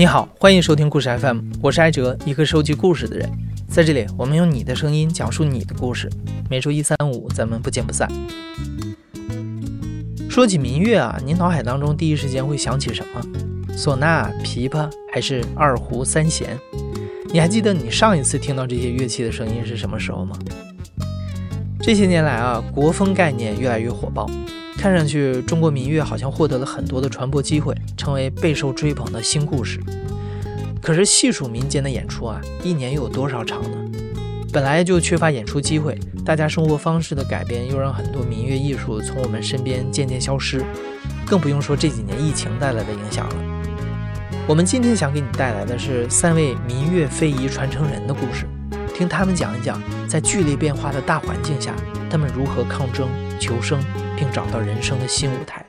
你好，欢迎收听故事 FM，我是艾哲，一个收集故事的人。在这里，我们用你的声音讲述你的故事。每周一、三、五，咱们不见不散。说起民乐啊，您脑海当中第一时间会想起什么？唢呐、琵琶还是二胡、三弦？你还记得你上一次听到这些乐器的声音是什么时候吗？这些年来啊，国风概念越来越火爆，看上去中国民乐好像获得了很多的传播机会，成为备受追捧的新故事。可是细数民间的演出啊，一年又有多少场呢？本来就缺乏演出机会，大家生活方式的改变又让很多民乐艺术从我们身边渐渐消失，更不用说这几年疫情带来的影响了。我们今天想给你带来的是三位民乐非遗传承人的故事，听他们讲一讲，在剧烈变化的大环境下，他们如何抗争、求生，并找到人生的新舞台。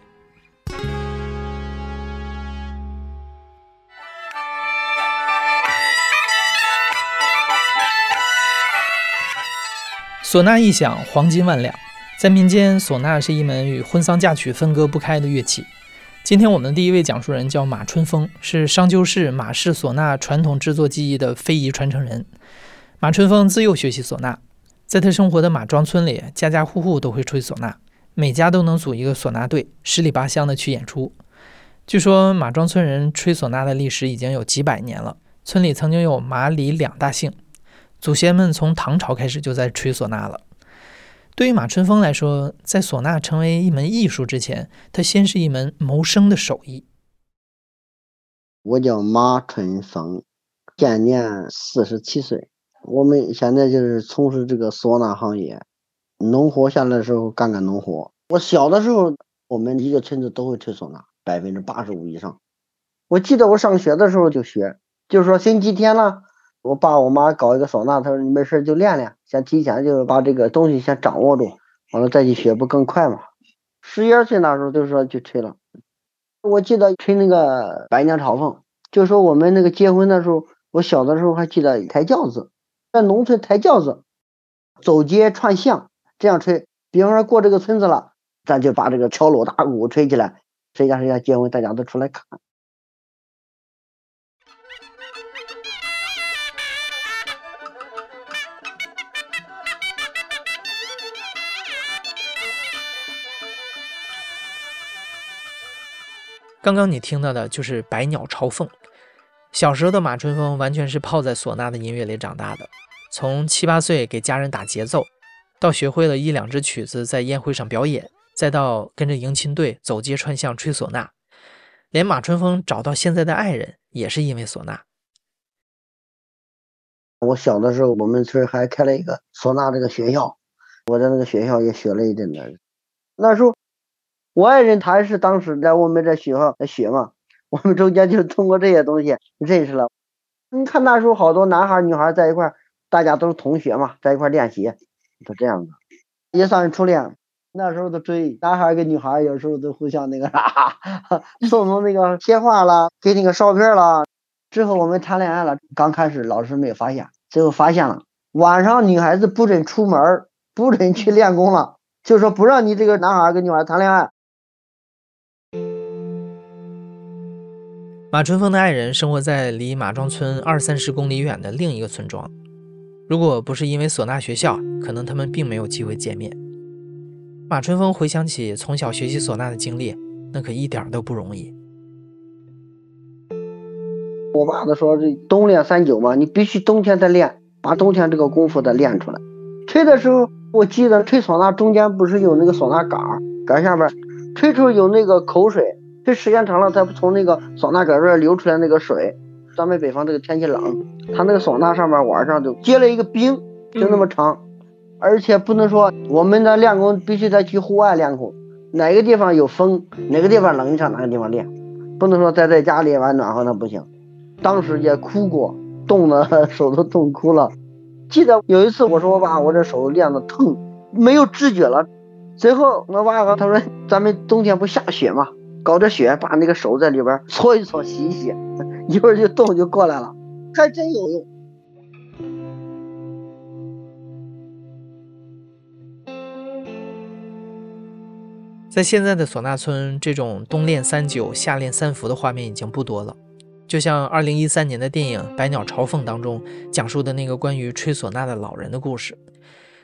唢呐一响，黄金万两。在民间，唢呐是一门与婚丧嫁娶分割不开的乐器。今天我们的第一位讲述人叫马春风，是商丘市马氏唢呐传统制作技艺的非遗传承人。马春风自幼学习唢呐，在他生活的马庄村里，家家户户都会吹唢呐，每家都能组一个唢呐队，十里八乡的去演出。据说马庄村人吹唢呐的历史已经有几百年了，村里曾经有马李两大姓。祖先们从唐朝开始就在吹唢呐了。对于马春风来说，在唢呐成为一门艺术之前，它先是一门谋生的手艺。我叫马春风，今年四十七岁。我们现在就是从事这个唢呐行业，农活下来的时候干干农活。我小的时候，我们一个村子都会吹唢呐，百分之八十五以上。我记得我上学的时候就学，就是说星期天了。我爸我妈搞一个唢呐，他说你没事就练练，先提前就是把这个东西先掌握住，完了再去学不更快嘛？十一二岁那时候就说去吹了。我记得吹那个百鸟朝凤，就说我们那个结婚的时候，我小的时候还记得抬轿子，在农村抬轿子，走街串巷这样吹。比方说过这个村子了，咱就把这个敲锣打鼓吹起来，谁家谁家结婚，大家都出来看。刚刚你听到的就是《百鸟朝凤》。小时候的马春风完全是泡在唢呐的音乐里长大的，从七八岁给家人打节奏，到学会了一两支曲子在宴会上表演，再到跟着迎亲队走街串巷吹唢呐，连马春风找到现在的爱人也是因为唢呐。我小的时候，我们村还开了一个唢呐这个学校，我在那个学校也学了一阵子。那时候。我爱人他是当时在我们这学校学嘛，我们中间就通过这些东西认识了。你看那时候好多男孩女孩在一块，大家都是同学嘛，在一块练习，就这样子，也算是初恋。那时候都追男孩跟女孩，有时候都互相那个啥，送送那个贴画啦，给那个照片啦。之后我们谈恋爱了，刚开始老师没有发现，最后发现了。晚上女孩子不准出门，不准去练功了，就说不让你这个男孩跟女孩谈恋爱。马春风的爱人生活在离马庄村二三十公里远的另一个村庄。如果不是因为唢呐学校，可能他们并没有机会见面。马春风回想起从小学习唢呐的经历，那可一点都不容易。我爸都说：“这冬练三九嘛，你必须冬天再练，把冬天这个功夫再练出来。”吹的时候，我记得吹唢呐中间不是有那个唢呐杆儿，杆下边吹出有那个口水。吹时间长了，它从那个唢呐杆这流出来那个水。咱们北方这个天气冷，它那个唢呐上面晚上就结了一个冰，就那么长。而且不能说我们的练功必须得去户外练功，哪个地方有风，哪个地方冷，你上哪个地方练。不能说待在家里玩暖和那不行。当时也哭过，冻的 手都冻哭了。记得有一次我说我把，我这手练的疼，没有知觉了。最后我爸他说咱们冬天不下雪吗？搞点雪，把那个手在里边搓一搓，洗一洗，一会儿就动就过来了，还真有用。在现在的唢呐村，这种冬练三九、夏练三伏的画面已经不多了。就像2013年的电影《百鸟朝凤》当中讲述的那个关于吹唢呐的老人的故事。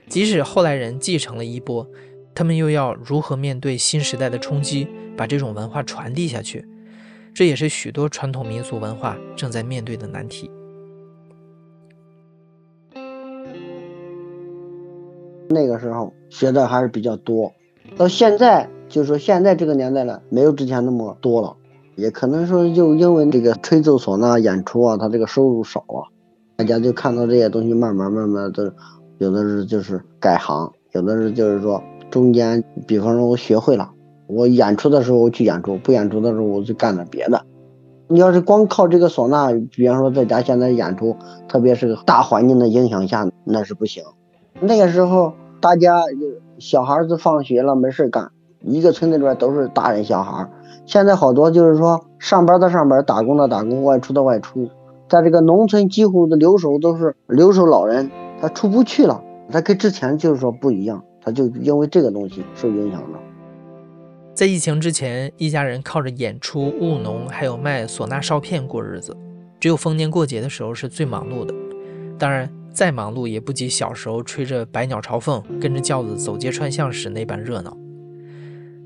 即使后来人继承了衣钵，他们又要如何面对新时代的冲击，把这种文化传递下去？这也是许多传统民俗文化正在面对的难题。那个时候学的还是比较多，到现在就是说现在这个年代了，没有之前那么多了。也可能说就因为这个吹奏唢呐演出啊，他这个收入少啊，大家就看到这些东西，慢慢慢慢的。有的是就是改行，有的是就是说中间，比方说我学会了，我演出的时候我去演出，不演出的时候我就干点别的。你要是光靠这个唢呐，比方说在家现在演出，特别是大环境的影响下，那是不行。那个时候大家小孩子放学了没事干，一个村子里边都是大人小孩。现在好多就是说上班的上班，打工的打工，外出的外出，在这个农村几乎的留守都是留守老人。他出不去了，他跟之前就是说不一样，他就因为这个东西受影响了。在疫情之前，一家人靠着演出、务农，还有卖唢呐哨片过日子。只有逢年过节的时候是最忙碌的，当然再忙碌也不及小时候吹着百鸟朝凤，跟着轿子走街串巷时那般热闹。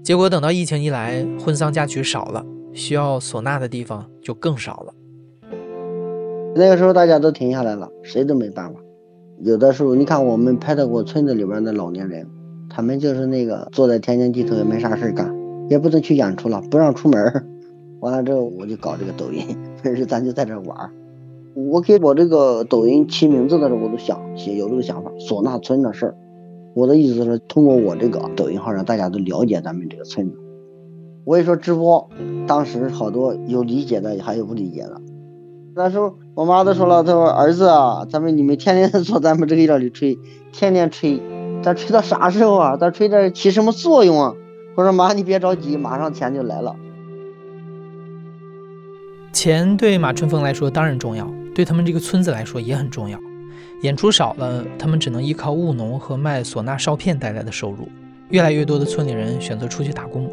结果等到疫情一来，婚丧嫁娶少了，需要唢呐的地方就更少了。那个时候大家都停下来了，谁都没办法。有的时候，你看我们拍到过村子里边的老年人，他们就是那个坐在田间地头也没啥事干，也不能去演出了，不让出门。完了之后，我就搞这个抖音，平 时咱就在这玩。我给我这个抖音起名字的时候，我都想写有这个想法，唢呐村的事儿。我的意思是通过我这个抖音号，让大家都了解咱们这个村子。我也说直播，当时好多有理解的，还有不理解的。那时候我妈都说了，她说儿子啊，咱们你们天天 坐咱们这个院里吹，天天吹，咱吹到啥时候啊？咱吹这起什么作用啊？我说妈，你别着急，马上钱就来了。钱对马春风来说当然重要，对他们这个村子来说也很重要。演出少了，他们只能依靠务农和卖唢呐哨片带来的收入。越来越多的村里人选择出去打工，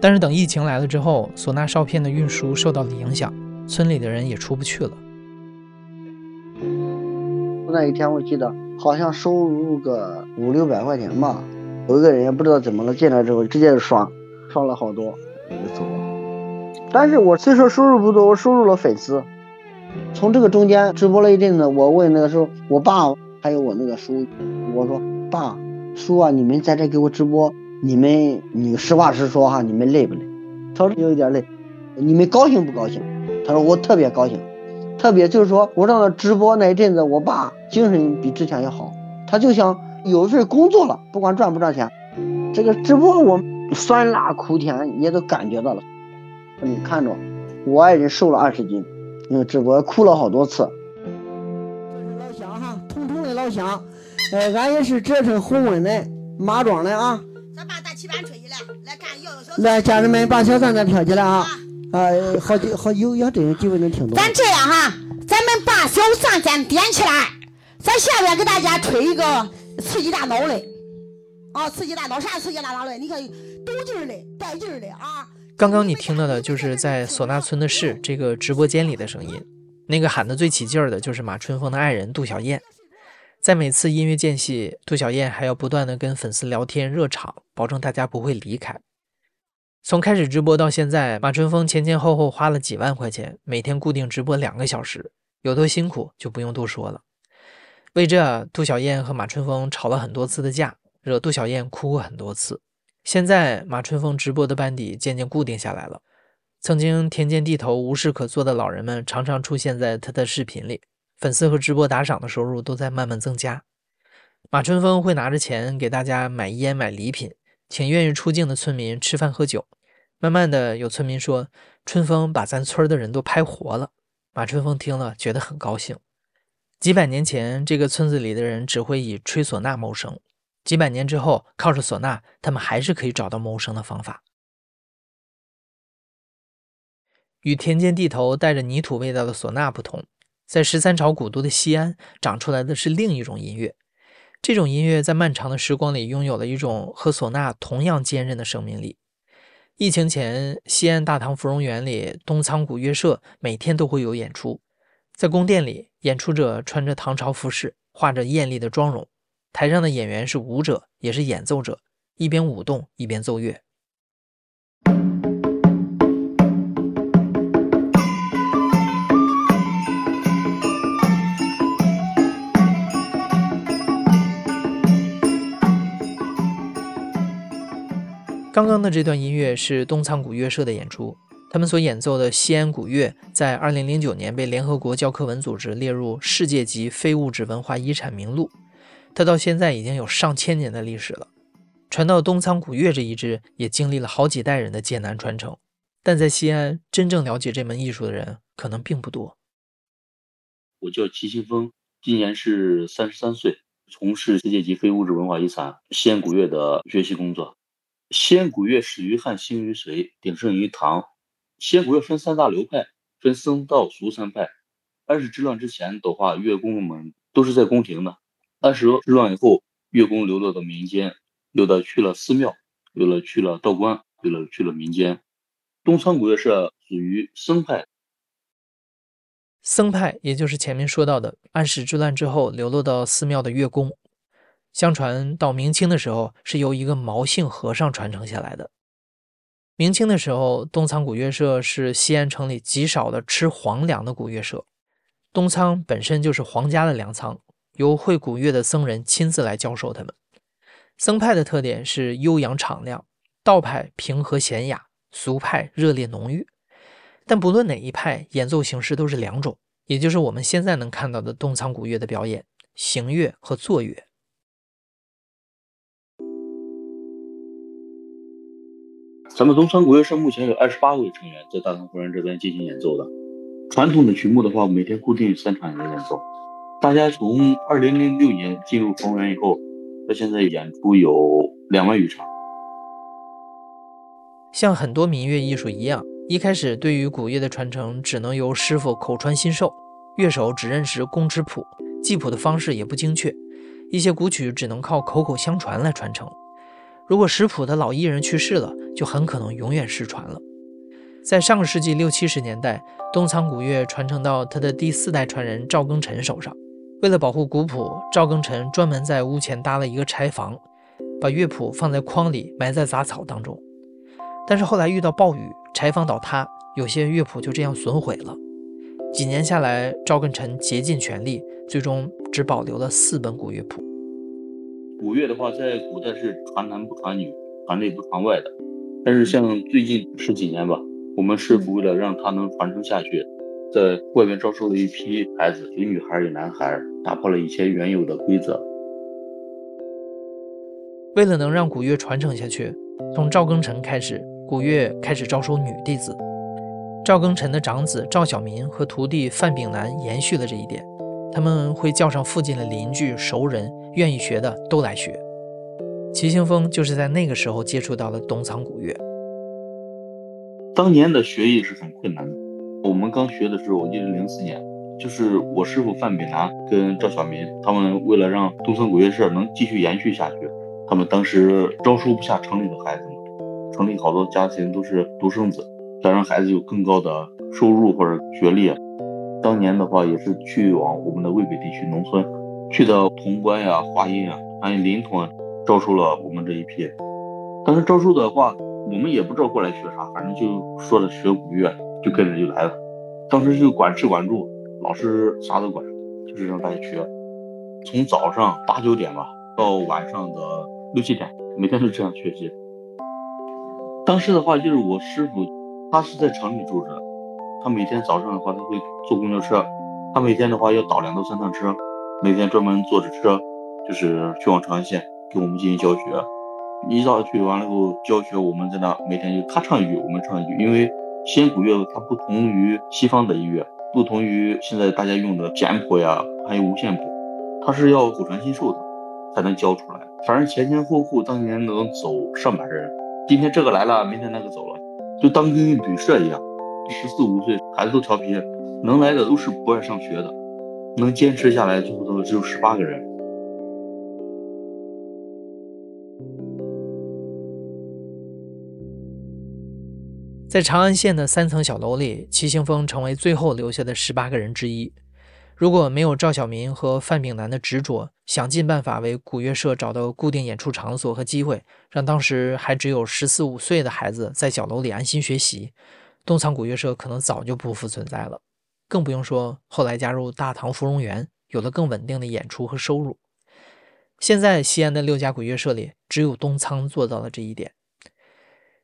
但是等疫情来了之后，唢呐哨片的运输受到了影响。村里的人也出不去了。那一天我记得好像收入个五六百块钱吧，有一个人也不知道怎么了，进来之后直接就刷，刷了好多就走了。但是我虽说收入不多，我收入了粉丝。从这个中间直播了一阵子，我问那个时候我爸还有我那个叔，我说爸叔啊，你们在这给我直播，你们你实话实说哈，你们累不累？他说有一点累。你们高兴不高兴？他说我特别高兴，特别就是说我让他直播那一阵子，我爸精神比之前要好，他就想有一份工作了，不管赚不赚钱，这个直播我酸辣苦甜也都感觉到了。你看着，我爱人瘦了二十斤，因为直播哭了好多次。这是老乡哈，通通的老乡，哎，俺也是浙城红温的马庄的啊。咱把大旗板吹起来，来看摇摇小。来，家人们把小扇子挑起来啊。啊，好几好有有这几位能听懂。咱这样哈，咱们把小扇先点起来，咱下边给大家吹一个刺激大脑嘞，啊，刺激大脑啥刺激大脑嘞？你看，抖劲儿嘞，带劲儿嘞啊！刚刚你听到的就是在唢呐村的市这个直播间里的声音，那个喊得最起劲儿的就是马春风的爱人杜小燕，在每次音乐间隙，杜小燕还要不断的跟粉丝聊天热场，保证大家不会离开。从开始直播到现在，马春风前前后后花了几万块钱，每天固定直播两个小时，有多辛苦就不用多说了。为这，杜小燕和马春风吵了很多次的架，惹杜小燕哭过很多次。现在，马春风直播的班底渐渐固定下来了，曾经田间地头无事可做的老人们常常出现在他的视频里，粉丝和直播打赏的收入都在慢慢增加。马春风会拿着钱给大家买烟买礼品，请愿意出镜的村民吃饭喝酒。慢慢的，有村民说：“春风把咱村的人都拍活了。”马春风听了，觉得很高兴。几百年前，这个村子里的人只会以吹唢呐谋生；几百年之后，靠着唢呐，他们还是可以找到谋生的方法。与田间地头带着泥土味道的唢呐不同，在十三朝古都的西安，长出来的是另一种音乐。这种音乐在漫长的时光里，拥有了一种和唢呐同样坚韧的生命力。疫情前，西安大唐芙蓉园里东仓古乐社每天都会有演出，在宫殿里，演出者穿着唐朝服饰，画着艳丽的妆容，台上的演员是舞者，也是演奏者，一边舞动一边奏乐。刚刚的这段音乐是东仓古乐社的演出，他们所演奏的西安古乐，在2009年被联合国教科文组织列入世界级非物质文化遗产名录。它到现在已经有上千年的历史了，传到东仓古乐这一支，也经历了好几代人的艰难传承。但在西安，真正了解这门艺术的人可能并不多。我叫齐新峰，今年是三十三岁，从事世界级非物质文化遗产西安古乐的学习工作。西安古乐始于汉，兴于隋，鼎盛于唐。仙古乐分三大流派，分僧道俗三派。安史之乱之前的话，乐工们都是在宫廷的。安史之乱以后，乐工流落到民间，有的去了寺庙，有的去了道观，有的去了民间。东川古乐社属于僧派。僧派也就是前面说到的安史之乱之后流落到寺庙的乐工。相传到明清的时候，是由一个毛姓和尚传承下来的。明清的时候，东仓古乐社是西安城里极少的吃皇粮的古乐社。东仓本身就是皇家的粮仓，由会古乐的僧人亲自来教授他们。僧派的特点是悠扬敞亮，道派平和娴雅，俗派热烈浓郁。但不论哪一派，演奏形式都是两种，也就是我们现在能看到的东仓古乐的表演：行乐和坐乐。咱们东仓古乐社目前有二十八位成员在大唐芙蓉这边进行演奏的。传统的曲目的话，每天固定三场人演奏。大家从二零零六年进入逢源以后，到现在演出有两万余场。像很多民乐艺术一样，一开始对于古乐的传承只能由师傅口传心授，乐手只认识工尺谱，记谱的方式也不精确，一些古曲只能靠口口相传来传承。如果识谱的老艺人去世了，就很可能永远失传了。在上个世纪六七十年代，东仓古乐传承到他的第四代传人赵庚辰手上。为了保护古谱，赵庚辰专门在屋前搭了一个柴房，把乐谱放在筐里，埋在杂草当中。但是后来遇到暴雨，柴房倒塌，有些乐谱就这样损毁了。几年下来，赵庚辰竭尽全力，最终只保留了四本古乐谱。古乐的话，在古代是传男不传女，传内不传外的。但是像最近十几年吧，我们师傅为了让它能传承下去，在外面招收了一批孩子，有女孩有男孩，打破了以前原有的规则。为了能让古乐传承下去，从赵庚辰开始，古乐开始招收女弟子。赵庚辰的长子赵小民和徒弟范炳南延续了这一点。他们会叫上附近的邻居、熟人，愿意学的都来学。齐兴峰就是在那个时候接触到了东仓古乐。当年的学艺是很困难的。我们刚学的时候，我记得零四年，就是我师傅范炳南跟赵小民，他们为了让东仓古乐社能继续延续下去，他们当时招收不下城里的孩子们，城里好多家庭都是独生子，想让孩子有更高的收入或者学历。当年的话，也是去往我们的渭北地区农村，去到潼关呀、华阴啊，还有临潼啊，招收了我们这一批。当时招收的话，我们也不知道过来学啥，反正就说的学古乐，就跟着就来了。当时就管吃管住，老师啥都管，就是让大家学。从早上八九点吧，到晚上的六七点，每天都这样学习。当时的话，就是我师傅，他是在城里住着。他每天早上的话，他会坐公交车。他每天的话要倒两到三趟车，每天专门坐着车，就是去往长安县给我们进行教学。一早去完了后教学，我们在那每天就他唱一句，我们唱一句。因为先古乐它不同于西方的音乐，不同于现在大家用的简谱呀，还有五线谱，它是要口传心授的才能教出来。反正前前后后当年能走上百人，今天这个来了，明天那个走了，就当跟旅社一样。十四五岁孩子都调皮，能来的都是不爱上学的，能坚持下来最后都只有十八个人。在长安县的三层小楼里，齐行峰成为最后留下的十八个人之一。如果没有赵小民和范炳南的执着，想尽办法为古乐社找到固定演出场所和机会，让当时还只有十四五岁的孩子在小楼里安心学习，东仓古乐社可能早就不复存在了。更不用说后来加入大唐芙蓉园，有了更稳定的演出和收入。现在西安的六家古乐社里，只有东仓做到了这一点。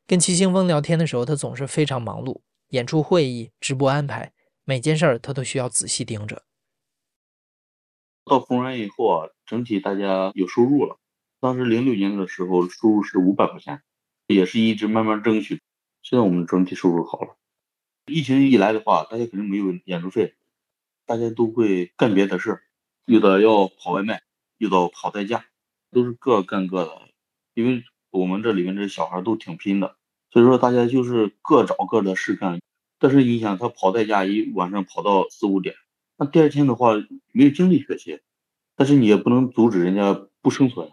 跟齐兴峰聊天的时候，他总是非常忙碌，演出会议、直播安排，每件事儿他都需要仔细盯着。到红源以后啊，整体大家有收入了。当时零六年的时候，收入是五百块钱，也是一直慢慢争取。现在我们整体收入好了。疫情一来的话，大家肯定没有演出费，大家都会干别的事儿，有的要跑外卖，有的跑代驾，都是各干各的。因为我们这里面这小孩都挺拼的，所以说大家就是各找各的事干。但是你想，他跑代驾一晚上跑到四五点。那第二天的话没有精力学习，但是你也不能阻止人家不生存。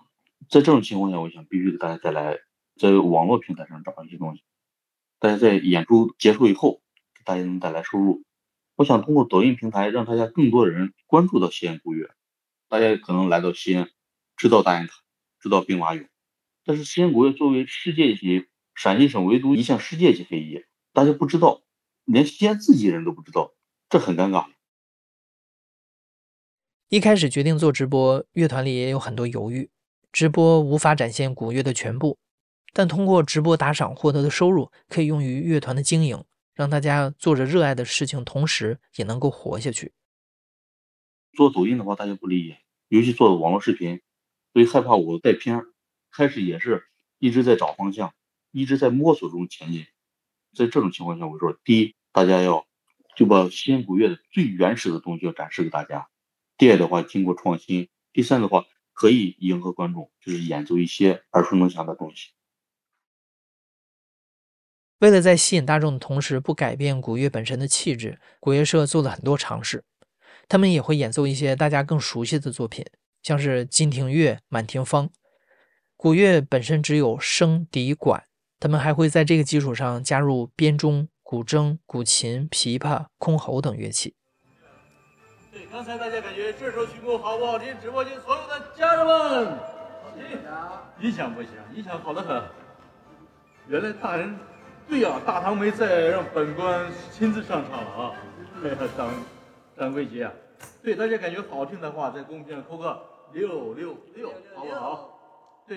在这种情况下，我想必须给大家带来在网络平台上找一些东西，大家在演出结束以后给大家能带来收入。我想通过抖音平台让大家更多的人关注到西安古乐，大家可能来到西安知道大雁塔，知道兵马俑，但是西安古乐作为世界级陕西省唯独一项世界级非遗，大家不知道，连西安自己人都不知道，这很尴尬。一开始决定做直播，乐团里也有很多犹豫。直播无法展现古乐的全部，但通过直播打赏获得的收入可以用于乐团的经营，让大家做着热爱的事情，同时也能够活下去。做抖音的话，大家不理解，尤其做网络视频，所以害怕我带偏。开始也是一直在找方向，一直在摸索中前进。在这种情况下，我说，第一，大家要就把西安古乐的最原始的东西要展示给大家。第二的话，经过创新；第三的话，可以迎合观众，就是演奏一些耳熟能详的东西。为了在吸引大众的同时不改变古乐本身的气质，古乐社做了很多尝试。他们也会演奏一些大家更熟悉的作品，像是《金庭乐》《满庭芳》。古乐本身只有笙、笛、管，他们还会在这个基础上加入编钟、古筝、古琴、琵琶、箜篌等乐器。对刚才大家感觉这首曲目好不好听？直播间所有的家人们，好听。音响不行，音响好的很。原来大人，对呀，大堂没在，让本官亲自上场了啊！哎呀，张张贵杰啊，对大家感觉好听的话，在公屏上扣个六六六，好不好？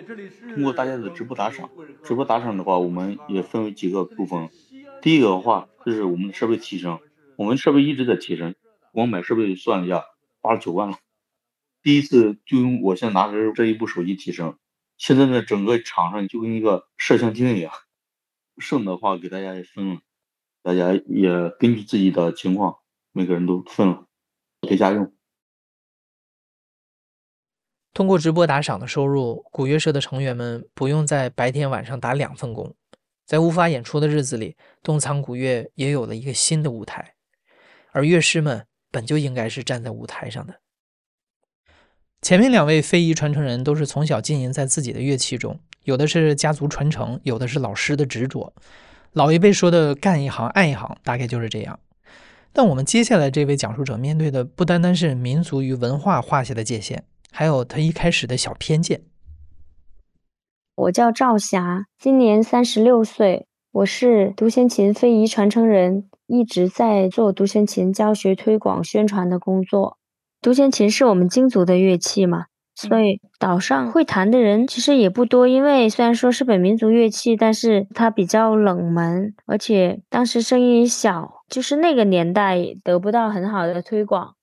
通过大家的直播打赏，直播打赏的话，我们也分为几个部分。第一个的话，就是我们的设备提升，我们设备一直在提升。光买设备算了一下，花了九万了。第一次就用我现在拿着这一部手机提升，现在呢整个场上就跟一个摄像厅一样。剩的话给大家也分了，大家也根据自己的情况，每个人都分了给家用。通过直播打赏的收入，古乐社的成员们不用在白天晚上打两份工，在无法演出的日子里，东仓古乐也有了一个新的舞台，而乐师们。本就应该是站在舞台上的。前面两位非遗传承人都是从小浸淫在自己的乐器中，有的是家族传承，有的是老师的执着。老一辈说的“干一行爱一行”，大概就是这样。但我们接下来这位讲述者面对的不单单是民族与文化画下的界限，还有他一开始的小偏见。我叫赵霞，今年三十六岁，我是独弦琴非遗传承人。一直在做独弦琴教学、推广、宣传的工作。独弦琴是我们京族的乐器嘛，所以岛上会弹的人其实也不多。因为虽然说是本民族乐器，但是它比较冷门，而且当时声音小，就是那个年代得不到很好的推广。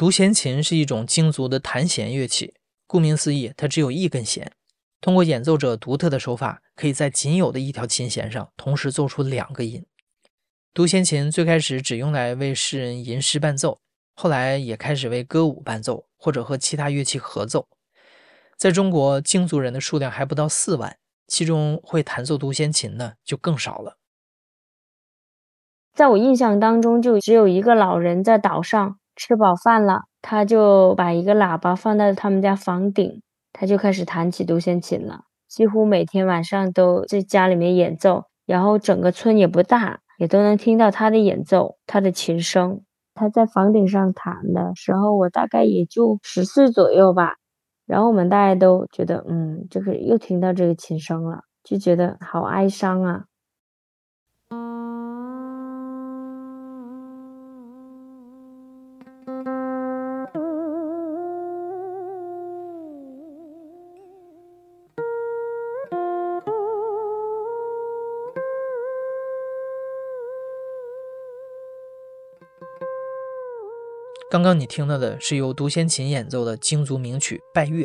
独弦琴是一种京族的弹弦乐器，顾名思义，它只有一根弦。通过演奏者独特的手法，可以在仅有的一条琴弦上同时奏出两个音。独弦琴最开始只用来为诗人吟诗伴奏，后来也开始为歌舞伴奏，或者和其他乐器合奏。在中国，京族人的数量还不到四万，其中会弹奏独弦琴的就更少了。在我印象当中，就只有一个老人在岛上吃饱饭了，他就把一个喇叭放在他们家房顶。他就开始弹起独弦琴了，几乎每天晚上都在家里面演奏，然后整个村也不大，也都能听到他的演奏，他的琴声。他在房顶上弹的时候，我大概也就十岁左右吧。然后我们大家都觉得，嗯，这个又听到这个琴声了，就觉得好哀伤啊。刚刚你听到的是由独弦琴演奏的京族名曲《拜月》。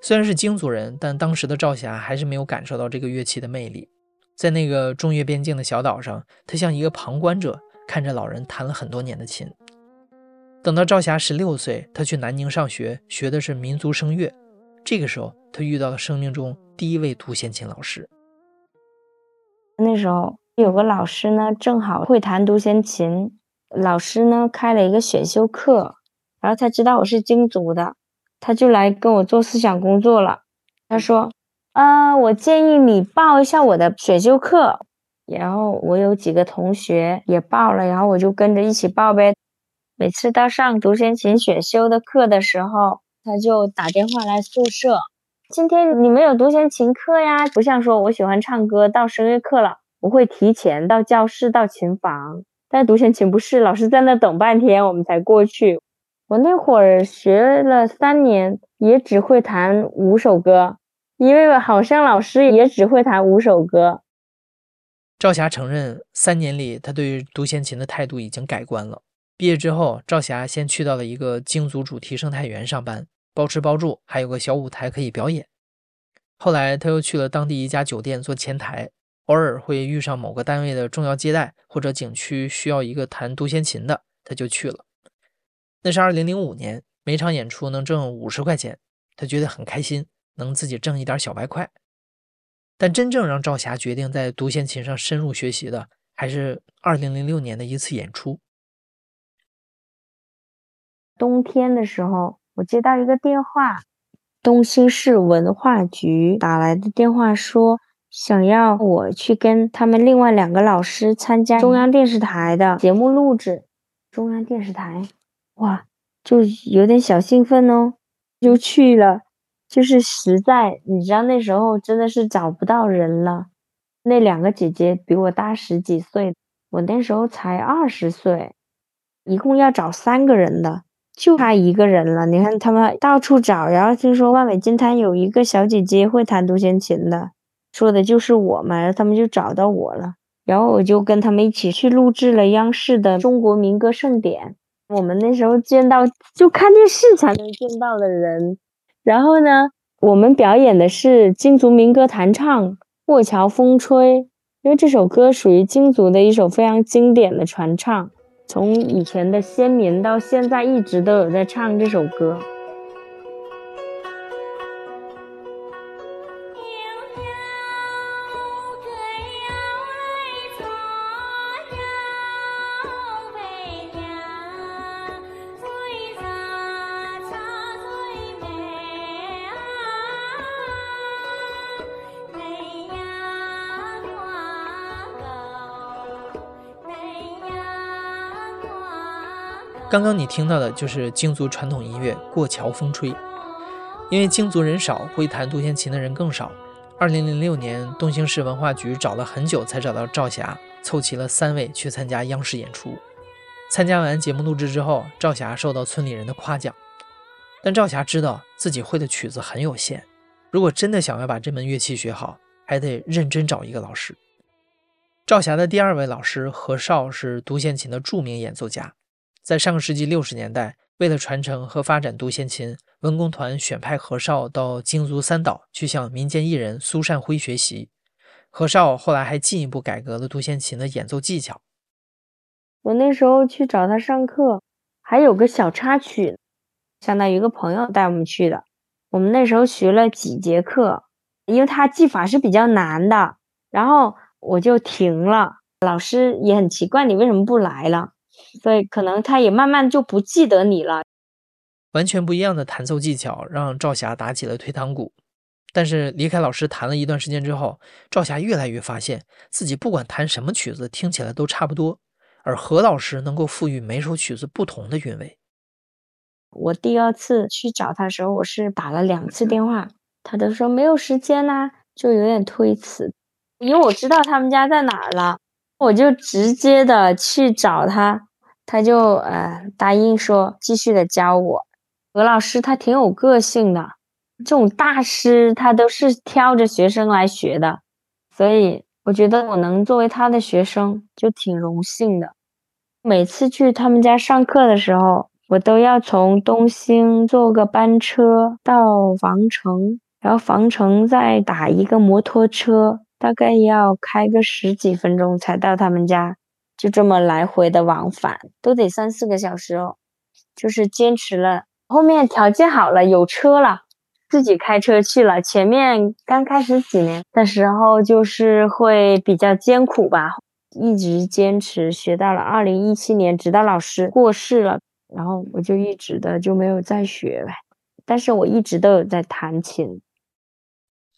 虽然是京族人，但当时的赵霞还是没有感受到这个乐器的魅力。在那个中越边境的小岛上，他像一个旁观者，看着老人弹了很多年的琴。等到赵霞十六岁，他去南宁上学，学的是民族声乐。这个时候，他遇到了生命中第一位独弦琴老师。那时候有个老师呢，正好会弹独弦琴。老师呢开了一个选修课，然后他知道我是京族的，他就来跟我做思想工作了。他说：“呃，我建议你报一下我的选修课。”然后我有几个同学也报了，然后我就跟着一起报呗。每次到上独弦琴选修的课的时候，他就打电话来宿舍：“今天你们有独弦琴课呀？”不像说我喜欢唱歌，到声乐课了，我会提前到教室到琴房。但独弦琴不是，老师在那等半天，我们才过去。我那会儿学了三年，也只会弹五首歌，因为好像老师也只会弹五首歌。赵霞承认，三年里他对于独弦琴的态度已经改观了。毕业之后，赵霞先去到了一个京族主题生态园上班，包吃包住，还有个小舞台可以表演。后来，他又去了当地一家酒店做前台。偶尔会遇上某个单位的重要接待，或者景区需要一个弹独弦琴的，他就去了。那是二零零五年，每场演出能挣五十块钱，他觉得很开心，能自己挣一点小白块。但真正让赵霞决定在独弦琴上深入学习的，还是二零零六年的一次演出。冬天的时候，我接到一个电话，东兴市文化局打来的电话说。想要我去跟他们另外两个老师参加中央电视台的节目录制，中央电视台，哇，就有点小兴奋哦，就去了。就是实在，你知道那时候真的是找不到人了。那两个姐姐比我大十几岁，我那时候才二十岁，一共要找三个人的，就她一个人了。你看他们到处找，然后听说万美金坛有一个小姐姐会弹独弦琴的。说的就是我嘛，然后他们就找到我了，然后我就跟他们一起去录制了央视的《中国民歌盛典》。我们那时候见到就看电视才能见到的人，然后呢，我们表演的是京族民歌弹唱《过桥风吹》，因为这首歌属于京族的一首非常经典的传唱，从以前的先民到现在一直都有在唱这首歌。刚刚你听到的就是京族传统音乐《过桥风吹》，因为京族人少，会弹独弦琴的人更少。二零零六年，东兴市文化局找了很久才找到赵霞，凑齐了三位去参加央视演出。参加完节目录制之后，赵霞受到村里人的夸奖，但赵霞知道自己会的曲子很有限，如果真的想要把这门乐器学好，还得认真找一个老师。赵霞的第二位老师何少是独弦琴的著名演奏家。在上个世纪六十年代，为了传承和发展独弦琴，文工团选派何少到京族三岛去向民间艺人苏善辉学习。何少后来还进一步改革了独弦琴的演奏技巧。我那时候去找他上课，还有个小插曲，相当于一个朋友带我们去的。我们那时候学了几节课，因为他技法是比较难的，然后我就停了。老师也很奇怪，你为什么不来了？所以可能他也慢慢就不记得你了。完全不一样的弹奏技巧让赵霞打起了退堂鼓。但是离开老师弹了一段时间之后，赵霞越来越发现自己不管弹什么曲子，听起来都差不多，而何老师能够赋予每首曲子不同的韵味。我第二次去找他的时候，我是打了两次电话，他都说没有时间呐，就有点推辞。因为我知道他们家在哪儿了，我就直接的去找他，他就呃答应说继续的教我。何老师他挺有个性的，这种大师他都是挑着学生来学的，所以我觉得我能作为他的学生就挺荣幸的。每次去他们家上课的时候。我都要从东兴坐个班车到防城，然后防城再打一个摩托车，大概要开个十几分钟才到他们家，就这么来回的往返，都得三四个小时哦。就是坚持了，后面条件好了，有车了，自己开车去了。前面刚开始几年的时候，就是会比较艰苦吧，一直坚持学到了二零一七年，直到老师过世了。然后我就一直的就没有再学，但是我一直都有在弹琴。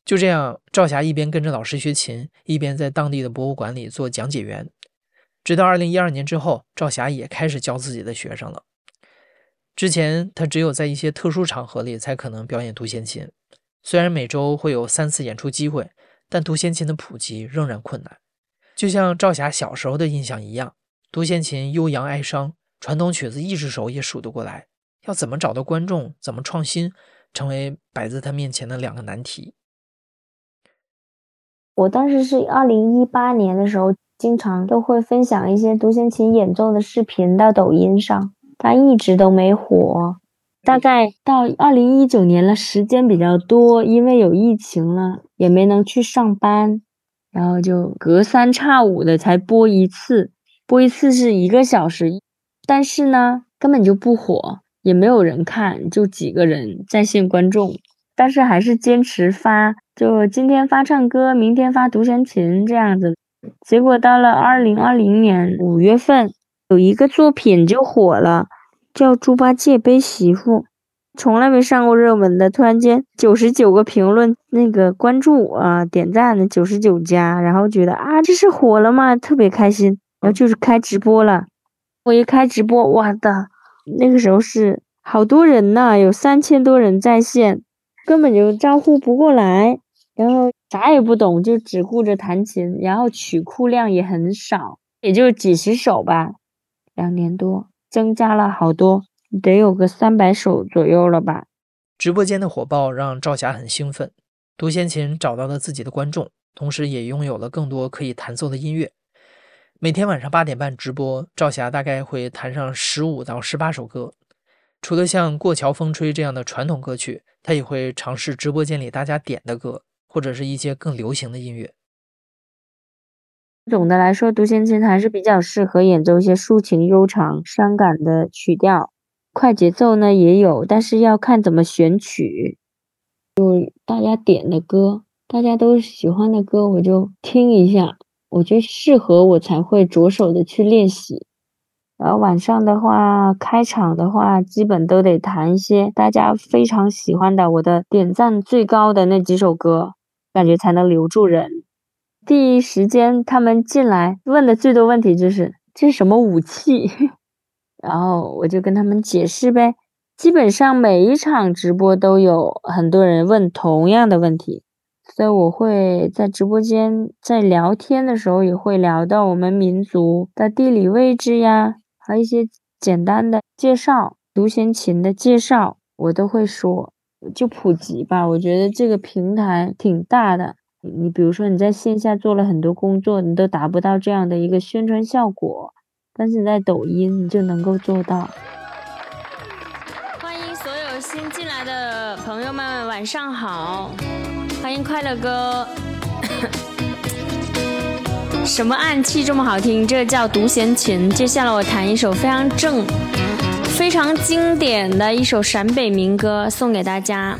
就这样，赵霞一边跟着老师学琴，一边在当地的博物馆里做讲解员。直到二零一二年之后，赵霞也开始教自己的学生了。之前他只有在一些特殊场合里才可能表演独弦琴，虽然每周会有三次演出机会，但独弦琴的普及仍然困难。就像赵霞小时候的印象一样，独弦琴悠扬哀伤。传统曲子一只手也数得过来，要怎么找到观众，怎么创新，成为摆在他面前的两个难题。我当时是二零一八年的时候，经常都会分享一些独弦琴演奏的视频到抖音上，但一直都没火。大概到二零一九年了，时间比较多，因为有疫情了，也没能去上班，然后就隔三差五的才播一次，播一次是一个小时。但是呢，根本就不火，也没有人看，就几个人在线观众。但是还是坚持发，就今天发唱歌，明天发独弦琴这样子。结果到了二零二零年五月份，有一个作品就火了，叫《猪八戒背媳妇》，从来没上过热门的，突然间九十九个评论，那个关注啊点赞的九十九加，然后觉得啊这是火了吗？特别开心，然后就是开直播了。我一开直播，哇的，那个时候是好多人呐，有三千多人在线，根本就招呼不过来。然后啥也不懂，就只顾着弹琴，然后曲库量也很少，也就几十首吧。两年多，增加了好多，得有个三百首左右了吧。直播间的火爆让赵霞很兴奋，独弦琴找到了自己的观众，同时也拥有了更多可以弹奏的音乐。每天晚上八点半直播，赵霞大概会弹上十五到十八首歌。除了像《过桥风吹》这样的传统歌曲，她也会尝试直播间里大家点的歌，或者是一些更流行的音乐。总的来说，独弦琴还是比较适合演奏一些抒情、悠长、伤感的曲调。快节奏呢也有，但是要看怎么选曲。就大家点的歌，大家都喜欢的歌，我就听一下。我觉得适合我才会着手的去练习，然后晚上的话，开场的话，基本都得弹一些大家非常喜欢的，我的点赞最高的那几首歌，感觉才能留住人。第一时间他们进来问的最多问题就是这是什么武器，然后我就跟他们解释呗。基本上每一场直播都有很多人问同样的问题。所以我会在直播间在聊天的时候也会聊到我们民族的地理位置呀，还有一些简单的介绍，独弦琴的介绍我都会说，就普及吧。我觉得这个平台挺大的，你比如说你在线下做了很多工作，你都达不到这样的一个宣传效果，但是你在抖音你就能够做到。欢迎所有新进来的朋友们，晚上好。欢迎快乐哥，什么暗器这么好听？这叫独弦琴。接下来我弹一首非常正、非常经典的一首陕北民歌，送给大家。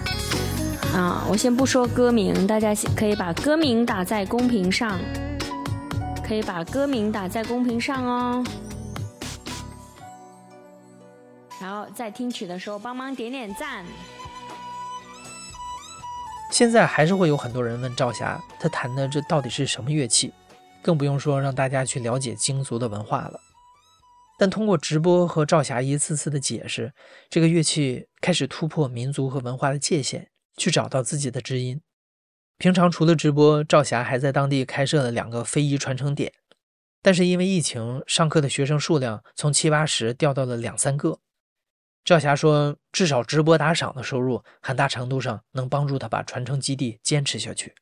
啊，我先不说歌名，大家可以把歌名打在公屏上，可以把歌名打在公屏上哦。然后在听曲的时候帮忙点点赞。现在还是会有很多人问赵霞，他弹的这到底是什么乐器？更不用说让大家去了解京族的文化了。但通过直播和赵霞一次次的解释，这个乐器开始突破民族和文化的界限，去找到自己的知音。平常除了直播，赵霞还在当地开设了两个非遗传承点。但是因为疫情，上课的学生数量从七八十掉到了两三个。赵霞说：“至少直播打赏的收入，很大程度上能帮助他把传承基地坚持下去。”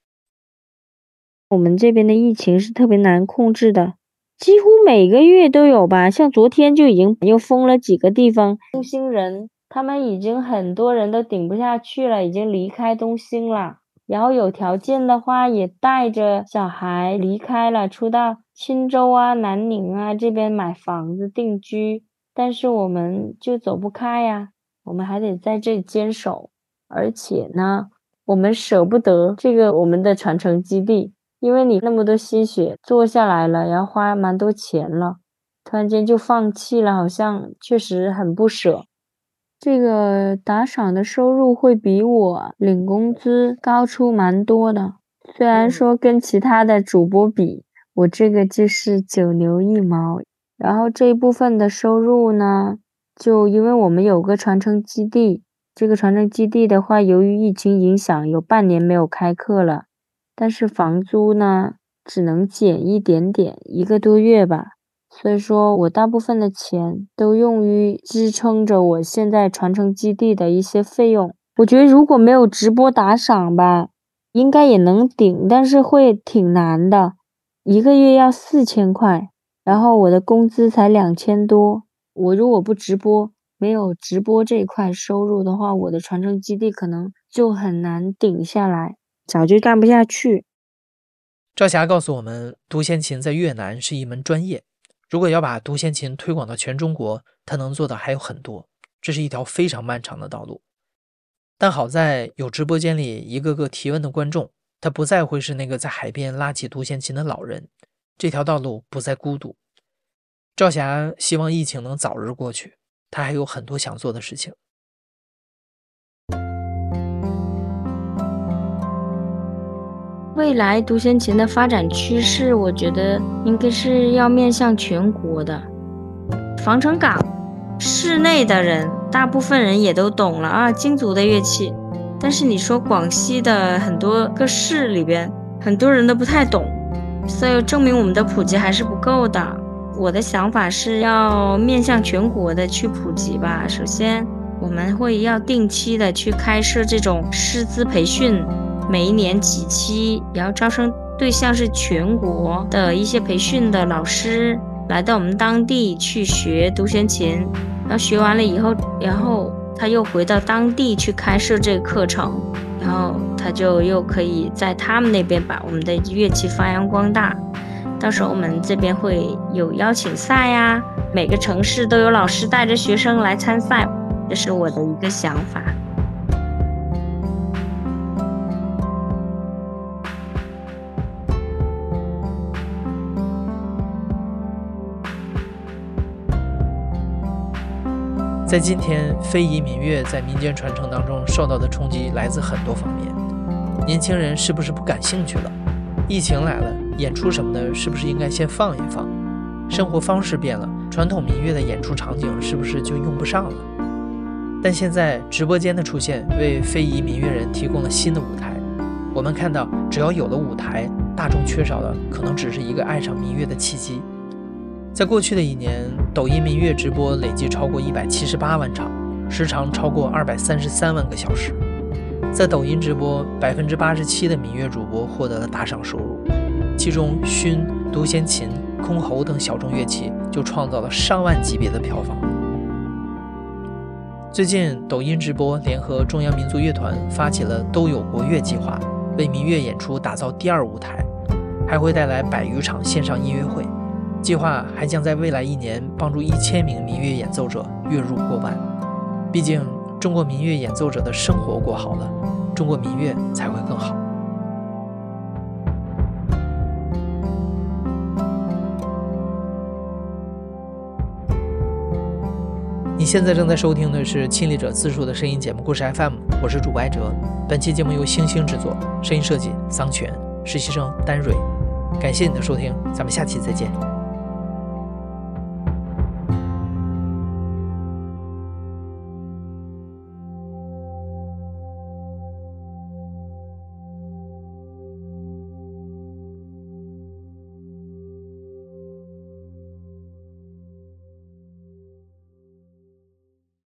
我们这边的疫情是特别难控制的。几乎每个月都有吧，像昨天就已经又封了几个地方。东兴人他们已经很多人都顶不下去了，已经离开东兴了。然后有条件的话，也带着小孩离开了，出到钦州啊、南宁啊这边买房子定居。但是我们就走不开呀，我们还得在这里坚守。而且呢，我们舍不得这个我们的传承基地。因为你那么多心血做下来了，然后花蛮多钱了，突然间就放弃了，好像确实很不舍。这个打赏的收入会比我领工资高出蛮多的，虽然说跟其他的主播比，我这个就是九牛一毛。然后这一部分的收入呢，就因为我们有个传承基地，这个传承基地的话，由于疫情影响，有半年没有开课了。但是房租呢，只能减一点点，一个多月吧。所以说我大部分的钱都用于支撑着我现在传承基地的一些费用。我觉得如果没有直播打赏吧，应该也能顶，但是会挺难的。一个月要四千块，然后我的工资才两千多。我如果不直播，没有直播这块收入的话，我的传承基地可能就很难顶下来。早就干不下去。赵霞告诉我们，独弦琴在越南是一门专业。如果要把独弦琴推广到全中国，他能做的还有很多。这是一条非常漫长的道路。但好在有直播间里一个个提问的观众，他不再会是那个在海边拉起独弦琴的老人。这条道路不再孤独。赵霞希望疫情能早日过去，他还有很多想做的事情。未来独弦琴的发展趋势，我觉得应该是要面向全国的。防城港市内的人，大部分人也都懂了啊，京族的乐器。但是你说广西的很多个市里边，很多人都不太懂，所以证明我们的普及还是不够的。我的想法是要面向全国的去普及吧。首先，我们会要定期的去开设这种师资培训。每一年几期，然后招生对象是全国的一些培训的老师来到我们当地去学独弦琴，然后学完了以后，然后他又回到当地去开设这个课程，然后他就又可以在他们那边把我们的乐器发扬光大。到时候我们这边会有邀请赛呀，每个城市都有老师带着学生来参赛，这是我的一个想法。在今天，非遗民乐在民间传承当中受到的冲击来自很多方面。年轻人是不是不感兴趣了？疫情来了，演出什么的，是不是应该先放一放？生活方式变了，传统民乐的演出场景是不是就用不上了？但现在直播间的出现，为非遗民乐人提供了新的舞台。我们看到，只要有了舞台，大众缺少的可能只是一个爱上民乐的契机。在过去的一年，抖音民乐直播累计超过一百七十八万场，时长超过二百三十三万个小时。在抖音直播，百分之八十七的民乐主播获得了打赏收入，其中埙、独弦琴、箜篌等小众乐器就创造了上万级别的票房。最近，抖音直播联合中央民族乐团发起了“都有国乐”计划，为民乐演出打造第二舞台，还会带来百余场线上音乐会。计划还将在未来一年帮助一千名民乐演奏者月入过万。毕竟，中国民乐演奏者的生活过好了，中国民乐才会更好。你现在正在收听的是亲历者自述的声音节目《故事 FM》，我是主播艾哲。本期节目由星星制作，声音设计桑泉，实习生丹蕊。感谢你的收听，咱们下期再见。